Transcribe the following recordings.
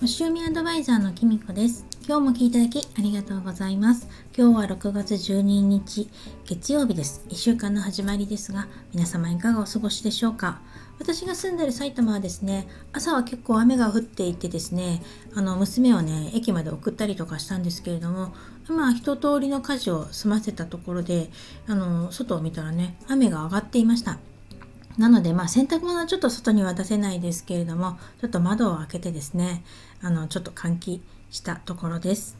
星読みアドバイザーのきみこです。今日も聞いていただきありがとうございます。今日は6月12日月曜日です。1週間の始まりですが皆様いかがお過ごしでしょうか？私が住んでる埼玉はですね朝は結構雨が降っていてですねあの娘をね駅まで送ったりとかしたんですけれどもまあ一通りの家事を済ませたところであの外を見たらね雨が上がっていました。なので、まあ、洗濯物はちょっと外には出せないですけれども、ちょっと窓を開けてですね、あの、ちょっと換気したところです。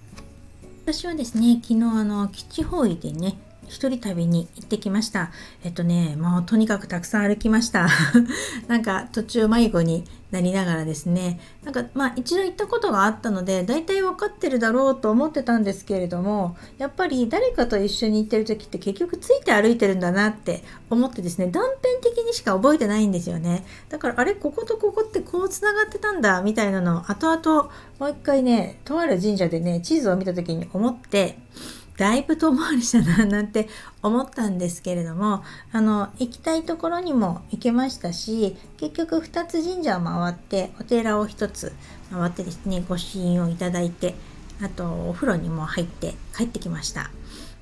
私はですね、昨日、あの、基地方位でね、一人旅に行ってきました。えっとね、もうとにかくたくさん歩きました。なんか途中迷子になりながらですね、なんかまあ一度行ったことがあったので、大体分かってるだろうと思ってたんですけれども、やっぱり誰かと一緒に行ってる時って結局ついて歩いてるんだなって思ってですね、断片的にしか覚えてないんですよね。だからあれ、こことここってこうつながってたんだみたいなのを後々もう一回ね、とある神社でね、地図を見た時に思って、だいぶ遠回りしたななんて思ったんですけれどもあの行きたいところにも行けましたし結局2つ神社を回ってお寺を1つ回ってですね御朱印をいただいてあとお風呂にも入って帰ってきました。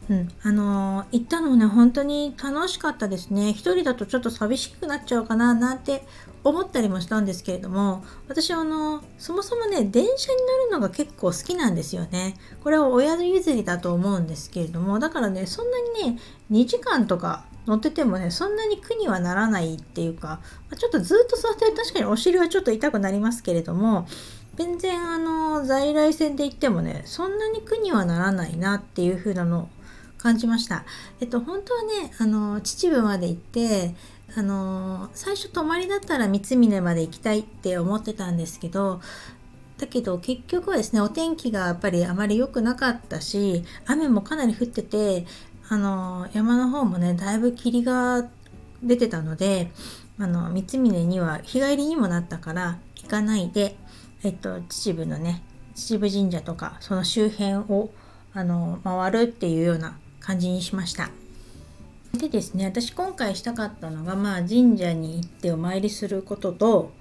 うん、あの、行ったのね本当に楽しかったですね一人だとちょっと寂しくなっちゃうかななんて思ったりもしたんですけれども私あのそもそもね電車に乗るのが結構好きなんですよねこれは親譲りだと思うんですけれどもだからねそんなにね2時間とか乗っててもねそんなに苦にはならないっていうかちょっとずっと座ってる確かにお尻はちょっと痛くなりますけれども全然あの在来線で行ってもねそんなに苦にはならないなっていう風なのを感じました。えっと本当はねあの秩父まで行ってあの最初泊まりだったら三峰まで行きたいって思ってたんですけどだけど結局はですねお天気がやっぱりあまり良くなかったし雨もかなり降っててあの山の方もねだいぶ霧が出てたのであの三峰には日帰りにもなったから行かないで、えっと、秩父のね秩父神社とかその周辺をあの回るっていうような感じにしました。でですね私今回したかったのが、まあ、神社に行ってお参りすることと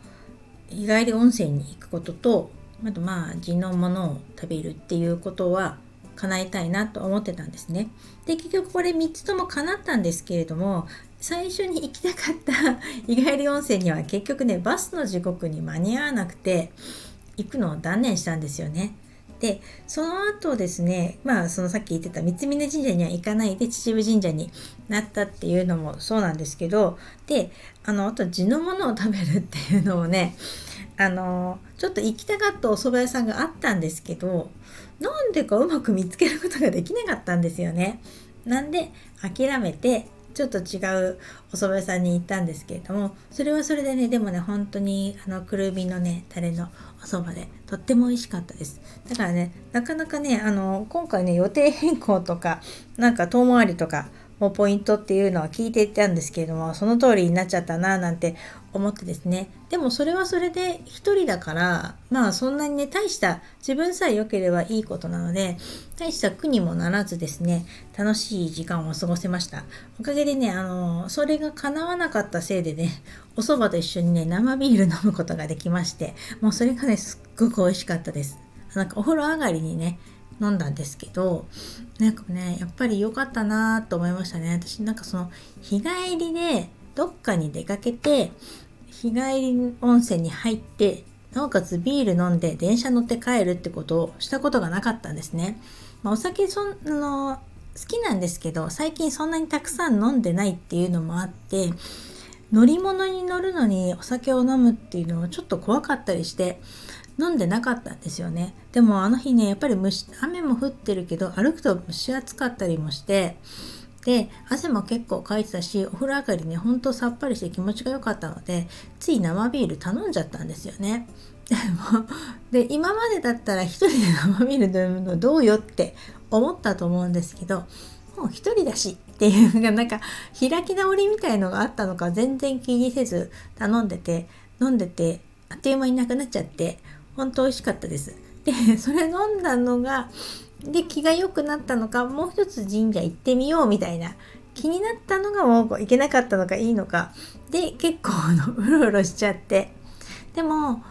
日帰り温泉に行くこととあとまあ地のものを食べるっていうことは叶えたいなと思ってたんですね。で結局これ3つとも叶ったんですけれども最初に行きたかった日帰り温泉には結局ねバスの時刻に間に合わなくて行くのを断念したんですよね。でその後ですねまあそのさっき言ってた三峯神社には行かないで秩父神社になったっていうのもそうなんですけどであのあと地のものを食べるっていうのをねあのちょっと行きたかったお蕎麦屋さんがあったんですけどなんでかうまく見つけることができなかったんですよね。なんで諦めてちょっと違うお蕎麦屋さんに行ったんですけれどもそれはそれでねでもね本当にあのくるみのねタレのお蕎麦でとっても美味しかったです。だからねなかなかねあの今回ね予定変更とかなんか遠回りとかもうポイントっていうのは聞いていたんですけれどもその通りになっちゃったななんて思ってですね。でもそれはそれで一人だからまあそんなにね大した自分さえ良ければいいことなので大した苦にもならずですね楽しい時間を過ごせました。おかげでねあのそれが叶わなかったせいでねお蕎麦と一緒にね生ビール飲むことができましてもうそれがねすっごく美味しかったです。なんかお風呂上がりにね飲んだんですけどなんかねやっぱり良かったなと思いましたね。私なんかその日帰りでどっかに出かけて日帰り温泉に入ってなおかつビール飲んで電車乗って帰るってことをしたことがなかったんですね、まあ、お酒その好きなんですけど最近そんなにたくさん飲んでないっていうのもあって乗り物に乗るのにお酒を飲むっていうのはちょっと怖かったりして飲んでなかったんですよね。でもあの日ねやっぱり雨も降ってるけど歩くと蒸し暑かったりもしてで汗も結構かいてたしお風呂上がりねほんとさっぱりして気持ちが良かったのでつい生ビール頼んじゃったんですよね。でもで今までだったら一人で生ビール飲むのどうよって思ったと思うんですけどもう一人だしっていうのがなんか開き直りみたいのがあったのか全然気にせず頼んでて飲んでてあっという間になくなっちゃって本当美味しかったです。で それ飲んだのがで気が良くなったのかもう一つ神社行ってみようみたいな気になったのがもういけなかったのかいいのかで結構のうろうろしちゃってでも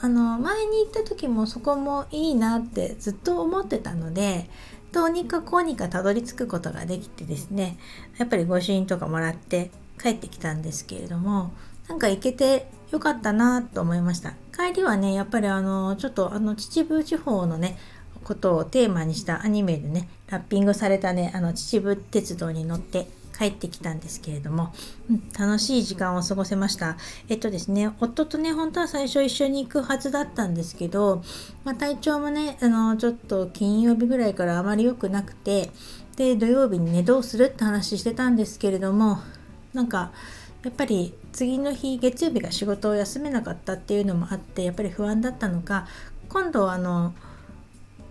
あの前に行った時もそこもいいなってずっと思ってたのでどうにかこうにかたどり着くことができてですねやっぱり御朱印とかもらって帰ってきたんですけれどもなんか行けてよかったなと思いました帰りはねやっぱりあのちょっとあの秩父地方のねことをテーマにしたアニメでねラッピングされたねあの秩父鉄道に乗って帰ってきたんですけれども、うん、楽しい時間を過ごせました。えっとですね、夫とね、本当は最初一緒に行くはずだったんですけど、まあ、体調もね、あの、ちょっと金曜日ぐらいからあまり良くなくて、で、土曜日にね、どうするって話してたんですけれども、なんか、やっぱり次の日月曜日が仕事を休めなかったっていうのもあってやっぱり不安だったのか今度あの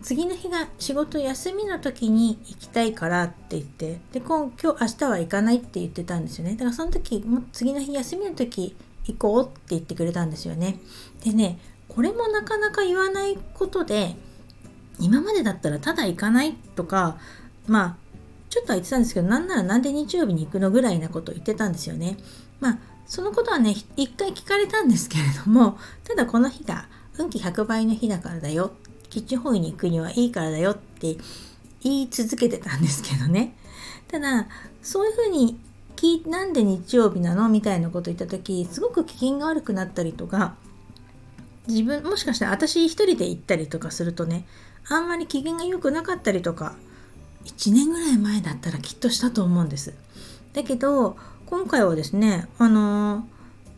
次の日が仕事休みの時に行きたいからって言ってで今今日明日は行かないって言ってたんですよね。だからその時も次の日休みの時行こうって言ってくれたんですよね。でねこれもなかなか言わないことで今までだったらただ行かないとかまあちょっとは言ってたんですけどなんならなんで日曜日に行くのぐらいなことを言ってたんですよね。まあそのことはね一回聞かれたんですけれどもただこの日が運気100倍の日だからだよ。キッチンホイに行くにはいいからだよって言い続けてたんですけどね。ただそういうふうになんで日曜日なの？みたいなこと言った時すごく機嫌が悪くなったりとか自分もしかしたら私一人で行ったりとかするとねあんまり機嫌が良くなかったりとか1年ぐらい前だったらきっとしたと思うんです。だけど今回はですねあの、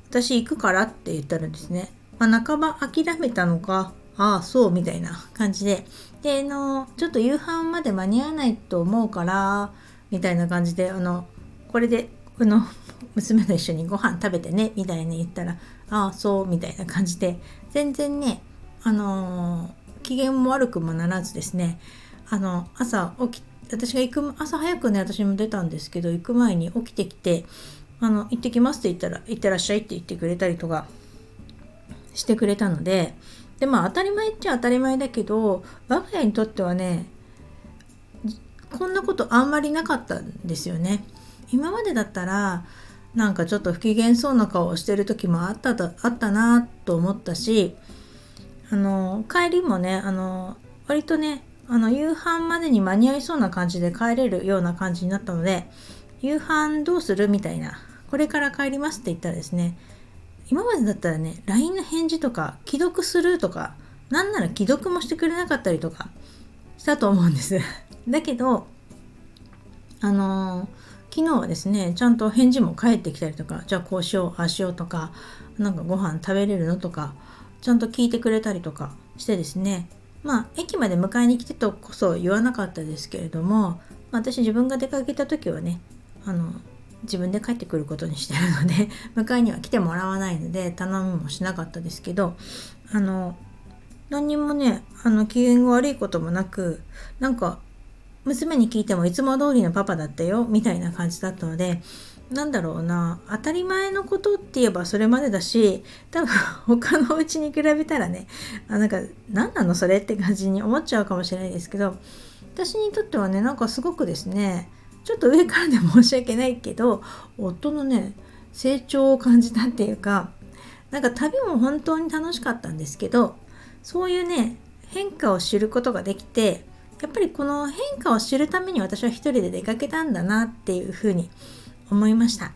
私行くからって言ったらですね、まあ、半ば諦めたのかああそうみたいな感じで。であのちょっと夕飯まで間に合わないと思うからみたいな感じであのこれでこの娘と一緒にご飯食べてねみたいに言ったらああそうみたいな感じで。全然ねあの機嫌も悪くもならずですねあの朝起きて私が行く朝早くね私も出たんですけど行く前に起きてきてあの行ってきますって言ったら行ってらっしゃいって言ってくれたりとかしてくれたのででまあ当たり前っちゃ当たり前だけど我が家にとってはねこんなことあんまりなかったんですよね。今までだったらなんかちょっと不機嫌そうな顔をしてる時もあったあったなと思ったしあの帰りもねあの割とねあの夕飯までに間に合いそうな感じで帰れるような感じになったので夕飯どうするみたいなこれから帰りますって言ったらですね今までだったらね LINE の返事とか既読するとかなんなら既読もしてくれなかったりとかしたと思うんです。だけどあのー、昨日はですねちゃんと返事も返ってきたりとかじゃあこうしようああしようとかなんかご飯食べれるのとかちゃんと聞いてくれたりとかしてですねまあ駅まで迎えに来てとこそ言わなかったですけれども私自分が出かけた時はねあの自分で帰ってくることにしてるので 迎えには来てもらわないので頼みもしなかったですけどあの何にもねあの機嫌が悪いこともなくなんか娘に聞いてもいつも通りのパパだったよみたいな感じだったのでなんだろうな。当たり前のことって言えばそれまでだし多分 他のお家に比べたらねあなんか何なの？それって感じに思っちゃうかもしれないですけど私にとってはねなんかすごくですねちょっと上からで申し訳ないけど夫のね成長を感じたっていうかなんか旅も本当に楽しかったんですけどそういうね変化を知ることができてやっぱりこの変化を知るために私は一人で出かけたんだなっていうふうに思いました。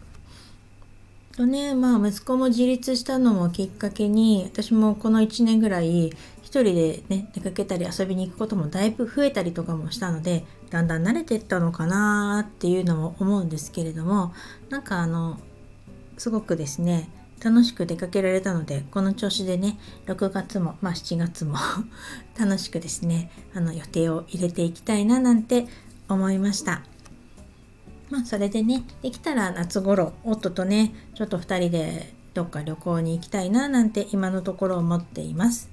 とねまあ息子も自立したのもきっかけに私もこの1年ぐらい一人でね出かけたり遊びに行くこともだいぶ増えたりとかもしたのでだんだん慣れてったのかなっていうのも思うんですけれどもなんかあのすごくですね楽しく出かけられたのでこの調子でね6月もまあ7月も 楽しくですねあの予定を入れていきたいななんて思いましたまあそれでねできたら夏頃夫とねちょっと2人でどっか旅行に行きたいななんて今のところ思っています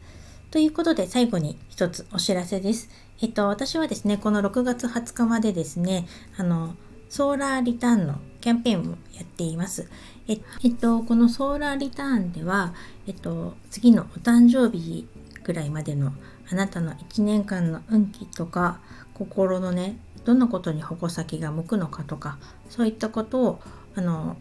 ということで最後に一つお知らせです。えっと、私はですね、この6月20日までですね、あの、ソーラーリターンのキャンペーンをやっています。ええっと、このソーラーリターンでは、えっと、次のお誕生日ぐらいまでのあなたの1年間の運気とか心のねどんなことに矛先が向くのかとかそういったことをあの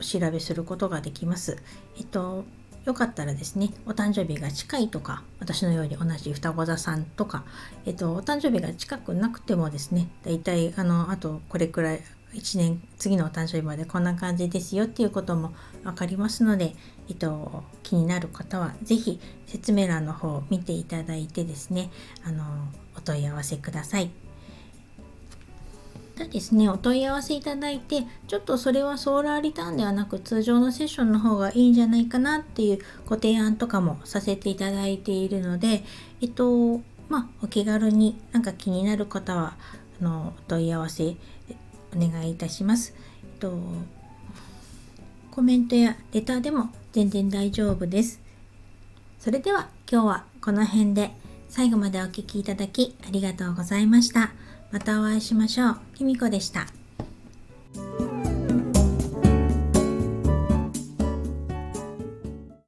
調べすることができます。えっとよかったらですねお誕生日が近いとか私のように同じ双子座さんとか、えっと、お誕生日が近くなくてもですねだいたいあのあとこれくらい1年次のお誕生日までこんな感じですよっていうことも分かりますので、えっと、気になる方は是非説明欄の方を見ていただいてですねあのお問い合わせください。でですねお問い合わせいただいてちょっとそれはソーラーリターンではなく通常のセッションの方がいいんじゃないかなっていうご提案とかもさせていただいているのでえっとまあお気軽になんか気になる方はあのお問い合わせお願いいたします。えっと、コメントやレターでも全然大丈夫です。それでは今日はこの辺で最後までお聴きいただきありがとうございました。またお会いしましょう。きみこでした。